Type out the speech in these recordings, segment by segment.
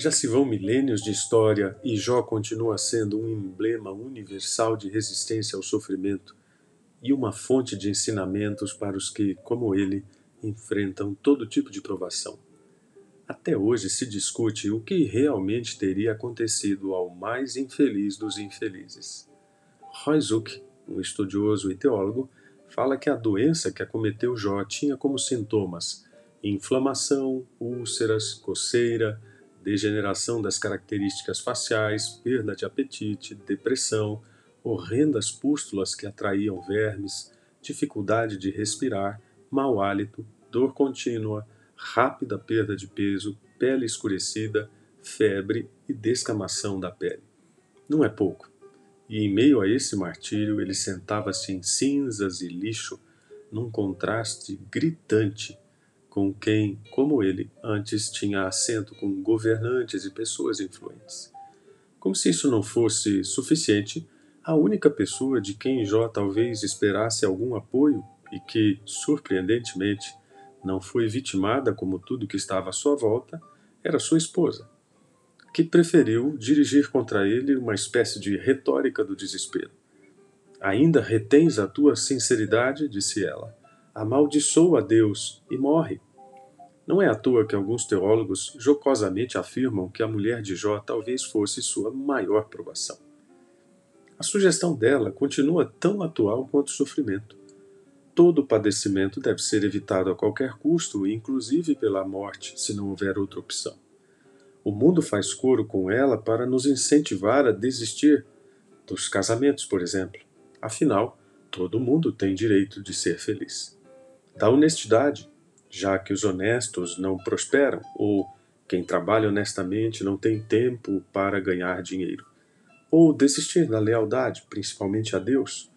Já se vão milênios de história e Jó continua sendo um emblema universal de resistência ao sofrimento e uma fonte de ensinamentos para os que, como ele, enfrentam todo tipo de provação. Até hoje se discute o que realmente teria acontecido ao mais infeliz dos infelizes. Royzuk, um estudioso e teólogo, fala que a doença que acometeu Jó tinha como sintomas inflamação, úlceras, coceira, degeneração das características faciais, perda de apetite, depressão, horrendas pústulas que atraíam vermes, dificuldade de respirar, mau hálito, dor contínua, rápida perda de peso, pele escurecida, febre e descamação da pele. Não é pouco. E em meio a esse martírio, ele sentava-se em cinzas e lixo, num contraste gritante com quem, como ele, antes tinha assento com governantes e pessoas influentes. Como se isso não fosse suficiente, a única pessoa de quem Jó talvez esperasse algum apoio e que, surpreendentemente, não foi vitimada como tudo que estava à sua volta, era sua esposa, que preferiu dirigir contra ele uma espécie de retórica do desespero. Ainda retens a tua sinceridade, disse ela. Amaldiçoa Deus e morre. Não é à toa que alguns teólogos jocosamente afirmam que a mulher de Jó talvez fosse sua maior provação. A sugestão dela continua tão atual quanto o sofrimento. Todo padecimento deve ser evitado a qualquer custo, inclusive pela morte, se não houver outra opção. O mundo faz coro com ela para nos incentivar a desistir dos casamentos, por exemplo. Afinal, todo mundo tem direito de ser feliz. Da honestidade, já que os honestos não prosperam, ou quem trabalha honestamente não tem tempo para ganhar dinheiro. Ou desistir da lealdade, principalmente a Deus,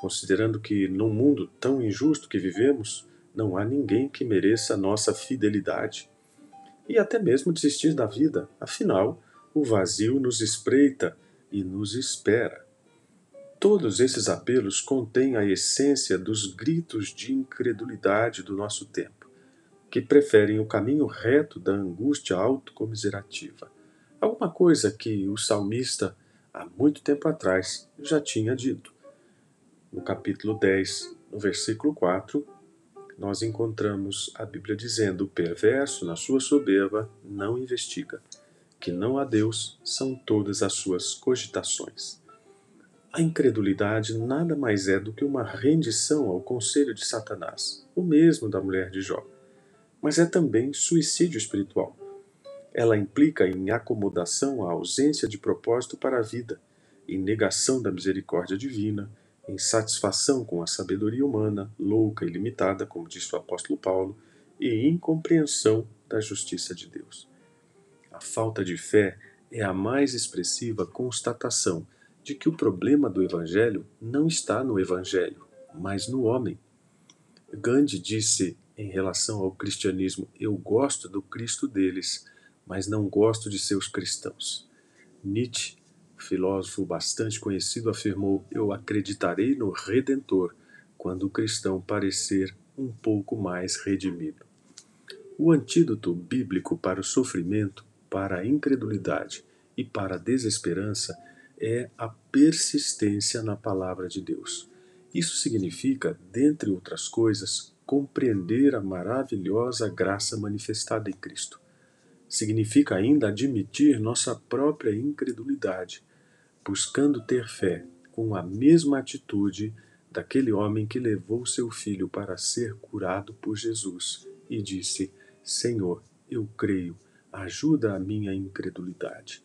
considerando que num mundo tão injusto que vivemos, não há ninguém que mereça nossa fidelidade. E até mesmo desistir da vida, afinal, o vazio nos espreita e nos espera. Todos esses apelos contêm a essência dos gritos de incredulidade do nosso tempo, que preferem o caminho reto da angústia autocomiserativa. Alguma coisa que o salmista, há muito tempo atrás, já tinha dito no capítulo 10, no versículo 4, nós encontramos a Bíblia dizendo: O perverso, na sua soberba, não investiga, que não há Deus são todas as suas cogitações. A incredulidade nada mais é do que uma rendição ao conselho de Satanás, o mesmo da mulher de Jó. Mas é também suicídio espiritual. Ela implica em acomodação à ausência de propósito para a vida, em negação da misericórdia divina, em satisfação com a sabedoria humana, louca e limitada, como disse o apóstolo Paulo, e incompreensão da justiça de Deus. A falta de fé é a mais expressiva constatação de que o problema do Evangelho não está no Evangelho, mas no homem. Gandhi disse em relação ao cristianismo: Eu gosto do Cristo deles, mas não gosto de seus cristãos. Nietzsche filósofo bastante conhecido afirmou: Eu acreditarei no Redentor quando o cristão parecer um pouco mais redimido. O antídoto bíblico para o sofrimento, para a incredulidade e para a desesperança é a persistência na palavra de Deus. Isso significa, dentre outras coisas, compreender a maravilhosa graça manifestada em Cristo. Significa ainda admitir nossa própria incredulidade buscando ter fé com a mesma atitude daquele homem que levou seu filho para ser curado por Jesus e disse: Senhor, eu creio, ajuda a minha incredulidade.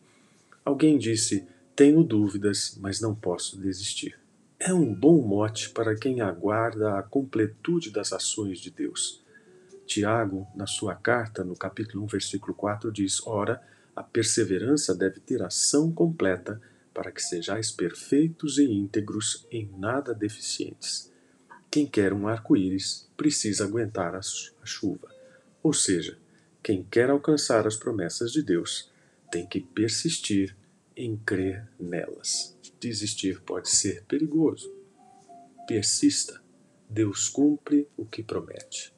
Alguém disse: Tenho dúvidas, mas não posso desistir. É um bom mote para quem aguarda a completude das ações de Deus. Tiago, na sua carta, no capítulo 1, versículo 4, diz: Ora, a perseverança deve ter ação completa para que sejais perfeitos e íntegros, em nada deficientes. Quem quer um arco-íris precisa aguentar a chuva. Ou seja, quem quer alcançar as promessas de Deus tem que persistir em crer nelas. Desistir pode ser perigoso. Persista. Deus cumpre o que promete.